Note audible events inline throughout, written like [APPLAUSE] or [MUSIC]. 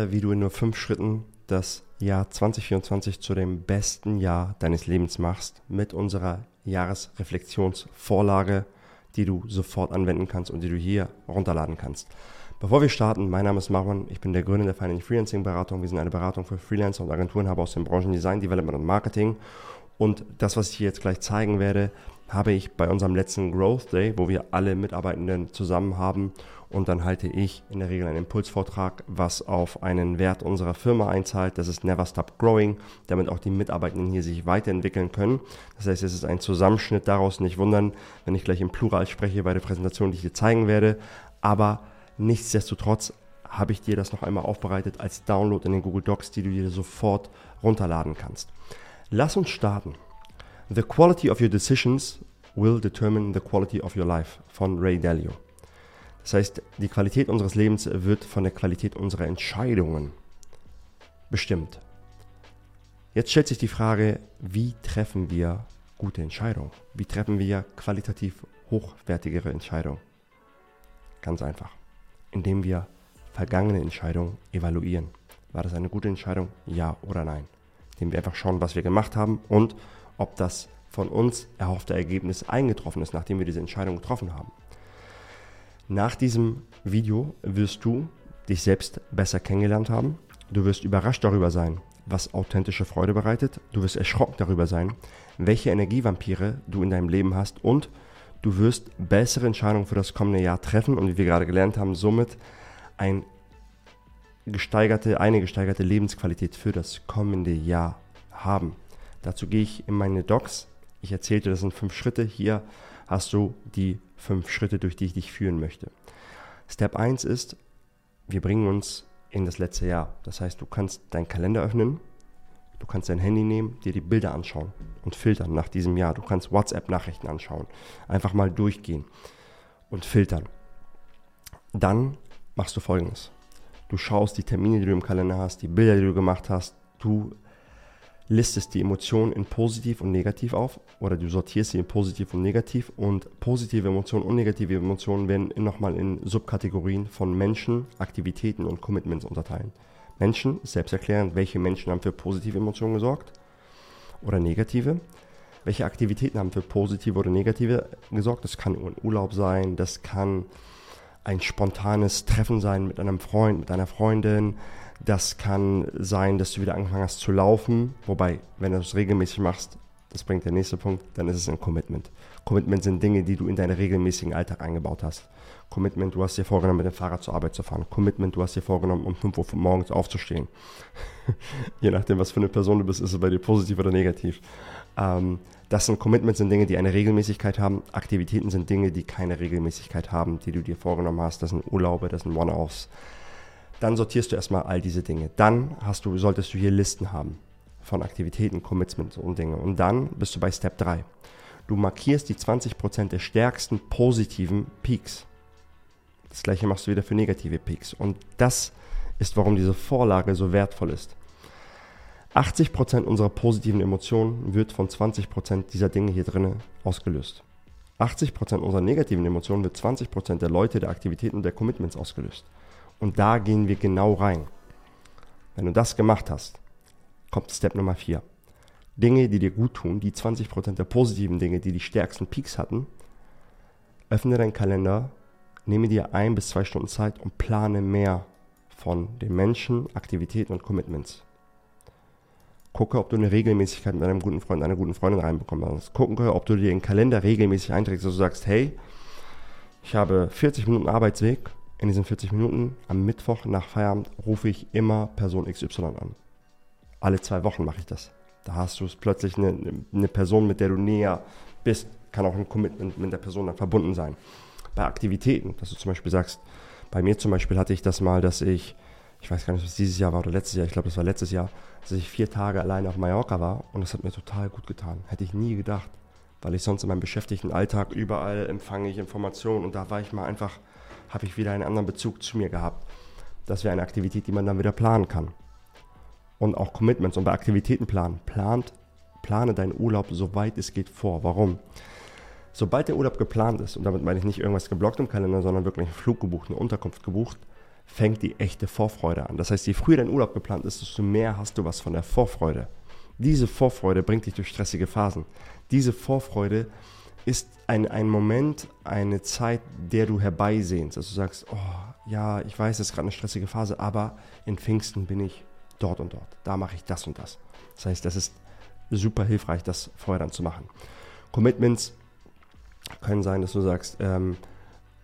wie du in nur fünf Schritten das Jahr 2024 zu dem besten Jahr deines Lebens machst mit unserer Jahresreflexionsvorlage, die du sofort anwenden kannst und die du hier runterladen kannst. Bevor wir starten, mein Name ist Marwan, ich bin der Gründer der Financial Freelancing Beratung. Wir sind eine Beratung für Freelancer und Agenturenhaber aus den Branchen Design, Development und Marketing. Und das, was ich hier jetzt gleich zeigen werde, habe ich bei unserem letzten Growth Day, wo wir alle Mitarbeitenden zusammen haben und dann halte ich in der Regel einen Impulsvortrag, was auf einen Wert unserer Firma einzahlt. Das ist Never Stop Growing, damit auch die Mitarbeitenden hier sich weiterentwickeln können. Das heißt, es ist ein Zusammenschnitt daraus. Nicht wundern, wenn ich gleich im Plural spreche bei der Präsentation, die ich dir zeigen werde. Aber nichtsdestotrotz habe ich dir das noch einmal aufbereitet als Download in den Google Docs, die du dir sofort runterladen kannst. Lass uns starten. The quality of your decisions will determine the quality of your life von Ray Dalio. Das heißt, die Qualität unseres Lebens wird von der Qualität unserer Entscheidungen bestimmt. Jetzt stellt sich die Frage, wie treffen wir gute Entscheidungen? Wie treffen wir qualitativ hochwertigere Entscheidungen? Ganz einfach, indem wir vergangene Entscheidungen evaluieren. War das eine gute Entscheidung? Ja oder nein? Indem wir einfach schauen, was wir gemacht haben und ob das von uns erhoffte Ergebnis eingetroffen ist, nachdem wir diese Entscheidung getroffen haben. Nach diesem Video wirst du dich selbst besser kennengelernt haben. Du wirst überrascht darüber sein, was authentische Freude bereitet. Du wirst erschrocken darüber sein, welche Energievampire du in deinem Leben hast und du wirst bessere Entscheidungen für das kommende Jahr treffen und wie wir gerade gelernt haben, somit ein gesteigerte, eine gesteigerte Lebensqualität für das kommende Jahr haben. Dazu gehe ich in meine Docs. Ich erzählte, das sind fünf Schritte. Hier hast du die fünf Schritte, durch die ich dich führen möchte. Step 1 ist, wir bringen uns in das letzte Jahr. Das heißt, du kannst deinen Kalender öffnen, du kannst dein Handy nehmen, dir die Bilder anschauen und filtern nach diesem Jahr. Du kannst WhatsApp-Nachrichten anschauen, einfach mal durchgehen und filtern. Dann machst du folgendes. Du schaust die Termine, die du im Kalender hast, die Bilder, die du gemacht hast. Du listest die Emotionen in positiv und negativ auf oder du sortierst sie in positiv und negativ und positive Emotionen und negative Emotionen werden nochmal in Subkategorien von Menschen, Aktivitäten und Commitments unterteilen. Menschen, selbsterklärend, welche Menschen haben für positive Emotionen gesorgt oder negative. Welche Aktivitäten haben für positive oder negative gesorgt? Das kann ein Urlaub sein, das kann ein spontanes Treffen sein mit einem Freund, mit einer Freundin, das kann sein, dass du wieder angefangen hast zu laufen. Wobei, wenn du es regelmäßig machst, das bringt der nächste Punkt, dann ist es ein Commitment. Commitment sind Dinge, die du in deinen regelmäßigen Alltag eingebaut hast. Commitment, du hast dir vorgenommen, mit dem Fahrrad zur Arbeit zu fahren. Commitment, du hast dir vorgenommen, um 5 Uhr morgens aufzustehen. [LAUGHS] Je nachdem, was für eine Person du bist, ist es bei dir positiv oder negativ. Ähm, das sind Commitments, sind Dinge, die eine Regelmäßigkeit haben. Aktivitäten sind Dinge, die keine Regelmäßigkeit haben, die du dir vorgenommen hast. Das sind Urlaube, das sind One-Offs. Dann sortierst du erstmal all diese Dinge. Dann hast du, solltest du hier Listen haben von Aktivitäten, Commitments und Dinge. Und dann bist du bei Step 3. Du markierst die 20% der stärksten positiven Peaks. Das gleiche machst du wieder für negative Peaks. Und das ist, warum diese Vorlage so wertvoll ist. 80% unserer positiven Emotionen wird von 20% dieser Dinge hier drinnen ausgelöst. 80% unserer negativen Emotionen wird 20% der Leute, der Aktivitäten und der Commitments ausgelöst. Und da gehen wir genau rein. Wenn du das gemacht hast, kommt Step Nummer 4. Dinge, die dir gut tun, die 20% der positiven Dinge, die die stärksten Peaks hatten, öffne deinen Kalender, nehme dir ein bis zwei Stunden Zeit und plane mehr von den Menschen, Aktivitäten und Commitments. Gucke, ob du eine Regelmäßigkeit mit einem guten Freund, einer guten Freundin reinbekommst. Gucke, ob du dir den Kalender regelmäßig einträgst, dass du sagst, hey, ich habe 40 Minuten Arbeitsweg, in diesen 40 Minuten am Mittwoch nach Feierabend rufe ich immer Person XY an. Alle zwei Wochen mache ich das. Da hast du plötzlich eine, eine Person, mit der du näher bist, kann auch ein Commitment mit der Person dann verbunden sein. Bei Aktivitäten, dass du zum Beispiel sagst, bei mir zum Beispiel hatte ich das mal, dass ich, ich weiß gar nicht, ob es dieses Jahr war oder letztes Jahr, ich glaube, das war letztes Jahr, dass ich vier Tage alleine auf Mallorca war und das hat mir total gut getan. Hätte ich nie gedacht, weil ich sonst in meinem beschäftigten Alltag überall empfange ich Informationen und da war ich mal einfach habe ich wieder einen anderen Bezug zu mir gehabt. Das wäre eine Aktivität, die man dann wieder planen kann. Und auch Commitments und bei Aktivitäten planen. Plant, plane deinen Urlaub so weit es geht vor. Warum? Sobald der Urlaub geplant ist, und damit meine ich nicht irgendwas geblockt im Kalender, sondern wirklich einen Flug gebucht, eine Unterkunft gebucht, fängt die echte Vorfreude an. Das heißt, je früher dein Urlaub geplant ist, desto mehr hast du was von der Vorfreude. Diese Vorfreude bringt dich durch stressige Phasen. Diese Vorfreude ist ein, ein Moment, eine Zeit, der du herbeisehnst. Also du sagst, oh ja, ich weiß, es ist gerade eine stressige Phase, aber in Pfingsten bin ich dort und dort. Da mache ich das und das. Das heißt, das ist super hilfreich, das vorher dann zu machen. Commitments können sein, dass du sagst, ähm,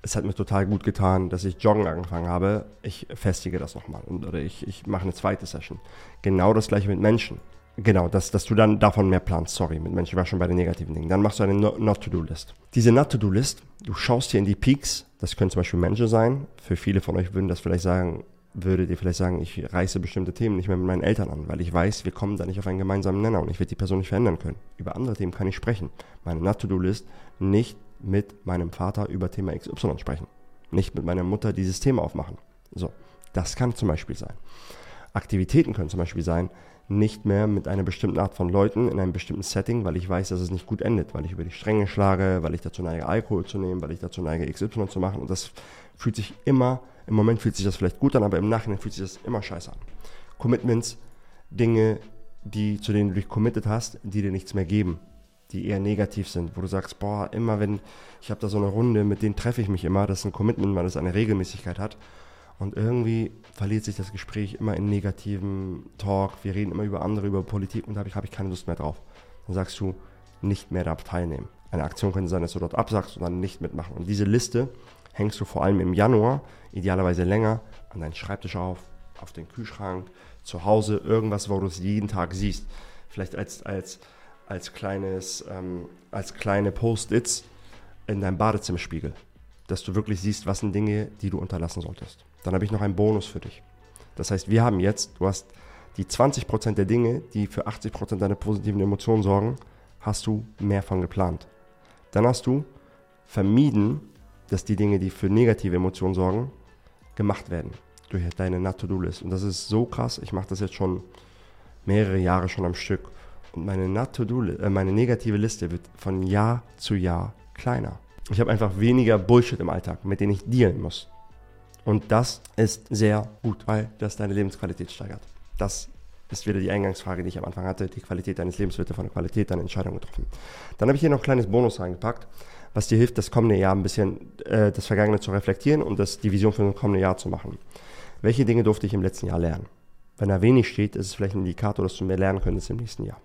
es hat mir total gut getan, dass ich Joggen angefangen habe. Ich festige das nochmal oder ich, ich mache eine zweite Session. Genau das gleiche mit Menschen. Genau, dass, dass du dann davon mehr planst. Sorry, mit Menschen war schon bei den negativen Dingen. Dann machst du eine Not-to-Do-List. Diese Not-to-Do-List, du schaust hier in die Peaks. Das können zum Beispiel Menschen sein. Für viele von euch würden das vielleicht sagen, würde dir vielleicht sagen, ich reiße bestimmte Themen nicht mehr mit meinen Eltern an, weil ich weiß, wir kommen da nicht auf einen gemeinsamen Nenner und ich werde die Person nicht verändern können. Über andere Themen kann ich sprechen. Meine Not-to-Do-List nicht mit meinem Vater über Thema XY sprechen. Nicht mit meiner Mutter dieses Thema aufmachen. So, das kann zum Beispiel sein. Aktivitäten können zum Beispiel sein, nicht mehr mit einer bestimmten Art von Leuten in einem bestimmten Setting, weil ich weiß, dass es nicht gut endet, weil ich über die Stränge schlage, weil ich dazu neige, Alkohol zu nehmen, weil ich dazu neige, XY zu machen. Und das fühlt sich immer, im Moment fühlt sich das vielleicht gut an, aber im Nachhinein fühlt sich das immer scheiße an. Commitments, Dinge, die, zu denen du dich committed hast, die dir nichts mehr geben, die eher negativ sind, wo du sagst, boah, immer wenn, ich habe da so eine Runde, mit denen treffe ich mich immer, das ist ein Commitment, weil es eine Regelmäßigkeit hat. Und irgendwie verliert sich das Gespräch immer in negativen Talk. Wir reden immer über andere, über Politik und da habe ich, hab ich keine Lust mehr drauf. Dann sagst du, nicht mehr da teilnehmen. Eine Aktion könnte sein, dass du dort absagst und dann nicht mitmachen. Und diese Liste hängst du vor allem im Januar, idealerweise länger, an deinen Schreibtisch auf, auf den Kühlschrank, zu Hause, irgendwas, wo du es jeden Tag siehst. Vielleicht als, als, als kleines, ähm, als kleine Post-its in deinem Badezimmerspiegel, dass du wirklich siehst, was sind Dinge, die du unterlassen solltest. Dann habe ich noch einen Bonus für dich. Das heißt, wir haben jetzt, du hast die 20% der Dinge, die für 80% deiner positiven Emotionen sorgen, hast du mehr von geplant. Dann hast du vermieden, dass die Dinge, die für negative Emotionen sorgen, gemacht werden durch deine Not-to-Do-List. Und das ist so krass. Ich mache das jetzt schon mehrere Jahre schon am Stück. Und meine Not-to-Do, äh, meine negative Liste wird von Jahr zu Jahr kleiner. Ich habe einfach weniger Bullshit im Alltag, mit dem ich dealen muss. Und das ist sehr gut, weil das deine Lebensqualität steigert. Das ist wieder die Eingangsfrage, die ich am Anfang hatte. Die Qualität deines Lebens wird von der Qualität deiner Entscheidung getroffen. Dann habe ich hier noch ein kleines Bonus reingepackt, was dir hilft, das kommende Jahr ein bisschen äh, das Vergangene zu reflektieren und das, die Vision für das kommende Jahr zu machen. Welche Dinge durfte ich im letzten Jahr lernen? Wenn da wenig steht, ist es vielleicht ein Indikator, dass du mehr lernen könntest im nächsten Jahr.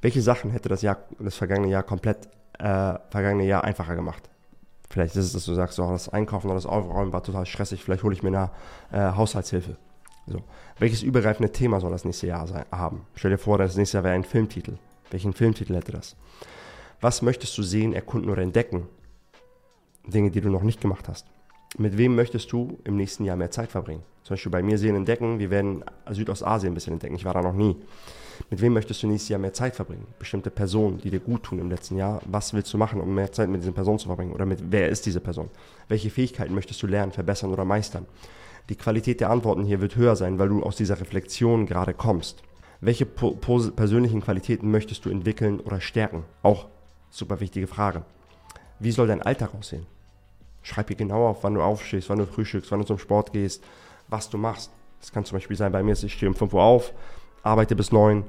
Welche Sachen hätte das, Jahr, das vergangene Jahr komplett äh, vergangene Jahr einfacher gemacht? Vielleicht ist es, dass du sagst, oh, das Einkaufen oder das Aufräumen war total stressig, vielleicht hole ich mir eine äh, Haushaltshilfe. So. Welches übergreifende Thema soll das nächste Jahr sein, haben? Stell dir vor, das nächste Jahr wäre ein Filmtitel. Welchen Filmtitel hätte das? Was möchtest du sehen, erkunden oder entdecken? Dinge, die du noch nicht gemacht hast. Mit wem möchtest du im nächsten Jahr mehr Zeit verbringen? Zum Beispiel bei mir sehen, entdecken, wir werden Südostasien ein bisschen entdecken. Ich war da noch nie. Mit wem möchtest du nächstes Jahr mehr Zeit verbringen? Bestimmte Personen, die dir gut tun im letzten Jahr. Was willst du machen, um mehr Zeit mit diesen Personen zu verbringen? Oder mit wer ist diese Person? Welche Fähigkeiten möchtest du lernen, verbessern oder meistern? Die Qualität der Antworten hier wird höher sein, weil du aus dieser Reflexion gerade kommst. Welche persönlichen Qualitäten möchtest du entwickeln oder stärken? Auch super wichtige Frage. Wie soll dein Alltag aussehen? Schreib hier genau auf, wann du aufstehst, wann du frühstückst, wann du zum Sport gehst, was du machst. Das kann zum Beispiel sein, bei mir ist, ich stehe um 5 Uhr auf, arbeite bis 9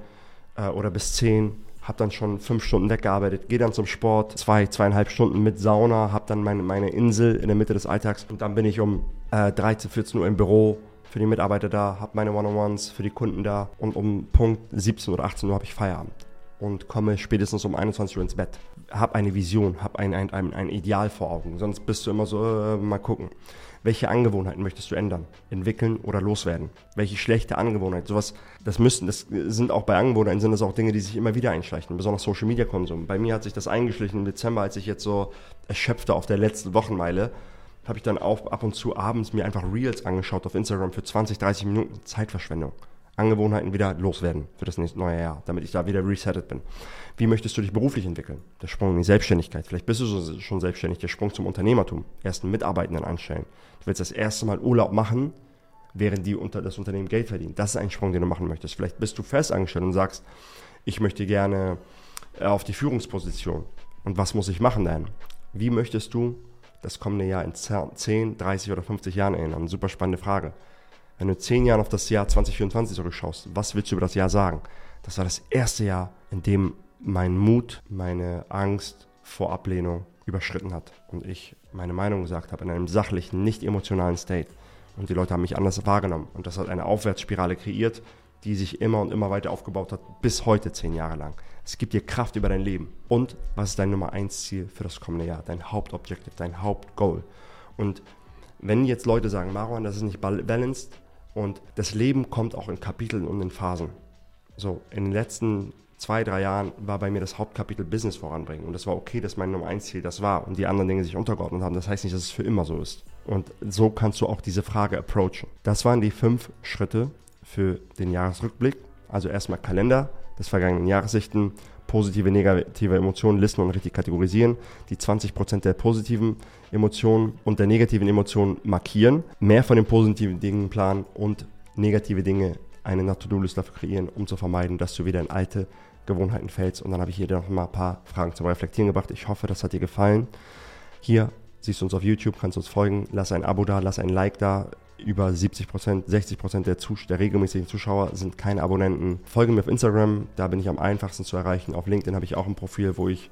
äh, oder bis 10, habe dann schon 5 Stunden weggearbeitet, gehe dann zum Sport, zwei, zweieinhalb Stunden mit Sauna, habe dann meine, meine Insel in der Mitte des Alltags und dann bin ich um äh, 13, 14 Uhr im Büro für die Mitarbeiter da, habe meine One-on-Ones für die Kunden da und um Punkt 17 oder 18 Uhr habe ich Feierabend und komme spätestens um 21 Uhr ins Bett. Hab eine Vision, hab ein, ein, ein, ein Ideal vor Augen. Sonst bist du immer so, äh, mal gucken. Welche Angewohnheiten möchtest du ändern, entwickeln oder loswerden? Welche schlechte Angewohnheit? Sowas, das müssten, das sind auch bei Angewohnheiten sind das auch Dinge, die sich immer wieder einschleichen, besonders Social Media Konsum. Bei mir hat sich das eingeschlichen im Dezember, als ich jetzt so erschöpfte auf der letzten Wochenmeile, habe ich dann auch ab und zu abends mir einfach Reels angeschaut auf Instagram für 20, 30 Minuten Zeitverschwendung. Angewohnheiten wieder loswerden für das nächste neue Jahr, damit ich da wieder resettet bin. Wie möchtest du dich beruflich entwickeln? Der Sprung in die Selbstständigkeit. Vielleicht bist du schon selbstständig. Der Sprung zum Unternehmertum. Ersten Mitarbeitenden anstellen. Du willst das erste Mal Urlaub machen, während die unter das Unternehmen Geld verdient. Das ist ein Sprung, den du machen möchtest. Vielleicht bist du fest angestellt und sagst, ich möchte gerne äh, auf die Führungsposition. Und was muss ich machen dann? Wie möchtest du das kommende Jahr in 10, 30 oder 50 Jahren erinnern? Super spannende Frage. Wenn du in 10 Jahren auf das Jahr 2024 zurückschaust, was willst du über das Jahr sagen? Das war das erste Jahr, in dem mein Mut, meine Angst vor Ablehnung überschritten hat und ich meine Meinung gesagt habe in einem sachlichen, nicht emotionalen State. Und die Leute haben mich anders wahrgenommen. Und das hat eine Aufwärtsspirale kreiert, die sich immer und immer weiter aufgebaut hat, bis heute zehn Jahre lang. Es gibt dir Kraft über dein Leben. Und was ist dein Nummer eins Ziel für das kommende Jahr? Dein Hauptobjektiv, dein Hauptgoal. Und wenn jetzt Leute sagen, Marwan, das ist nicht balanced und das Leben kommt auch in Kapiteln und in Phasen. So, in den letzten zwei, drei Jahren war bei mir das Hauptkapitel Business voranbringen. Und das war okay, dass mein Nummer eins Ziel das war und die anderen Dinge sich untergeordnet haben. Das heißt nicht, dass es für immer so ist. Und so kannst du auch diese Frage approachen. Das waren die fünf Schritte für den Jahresrückblick. Also erstmal Kalender des vergangenen Jahres sichten, positive, negative Emotionen listen und richtig kategorisieren, die 20% der positiven Emotionen und der negativen Emotionen markieren, mehr von den positiven Dingen planen und negative Dinge eine To-Do-List dafür kreieren, um zu vermeiden, dass du wieder in alte Gewohnheiten fällst. Und dann habe ich hier noch mal ein paar Fragen zum Reflektieren gebracht. Ich hoffe, das hat dir gefallen. Hier siehst du uns auf YouTube, kannst uns folgen, lass ein Abo da, lass ein Like da. Über 70% 60 der, der regelmäßigen Zuschauer sind keine Abonnenten. Folge mir auf Instagram, da bin ich am einfachsten zu erreichen. Auf LinkedIn habe ich auch ein Profil, wo ich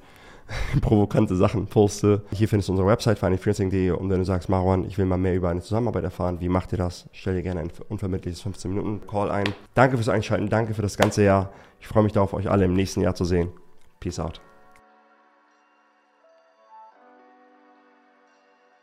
[LAUGHS] provokante Sachen poste. Hier findest du unsere Website finefreelancing.de und wenn du sagst, Marwan, ich will mal mehr über eine Zusammenarbeit erfahren, wie macht ihr das? Stell dir gerne ein unvermittliches 15-Minuten-Call ein. Danke fürs Einschalten, danke für das ganze Jahr. Ich freue mich darauf, euch alle im nächsten Jahr zu sehen. Peace out.